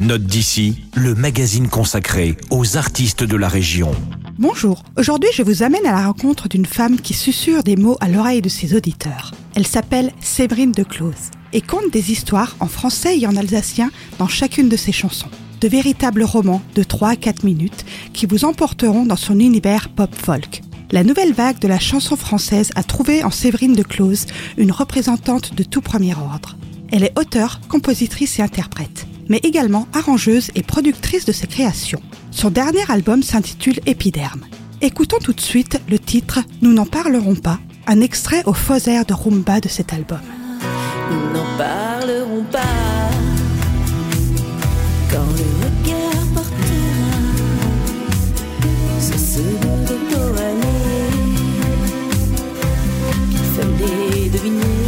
Note d'ici, le magazine consacré aux artistes de la région. Bonjour, aujourd'hui je vous amène à la rencontre d'une femme qui susurre des mots à l'oreille de ses auditeurs. Elle s'appelle Séverine de Close et conte des histoires en français et en alsacien dans chacune de ses chansons. De véritables romans de 3 à 4 minutes qui vous emporteront dans son univers pop-folk. La nouvelle vague de la chanson française a trouvé en Séverine de Close une représentante de tout premier ordre. Elle est auteure, compositrice et interprète, mais également arrangeuse et productrice de ses créations. Son dernier album s'intitule Épiderme. Écoutons tout de suite le titre Nous n'en parlerons pas, un extrait au faux air de rumba de cet album. Nous n'en parlerons pas quand le regard portera sur ce bout de dos allé qu'il fallait deviner.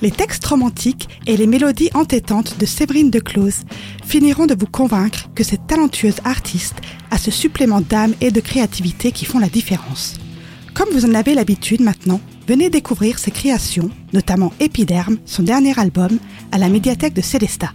Les textes romantiques et les mélodies entêtantes de Séverine de Close finiront de vous convaincre que cette talentueuse artiste a ce supplément d'âme et de créativité qui font la différence. Comme vous en avez l'habitude maintenant, venez découvrir ses créations, notamment Épiderme, son dernier album, à la médiathèque de Célestat.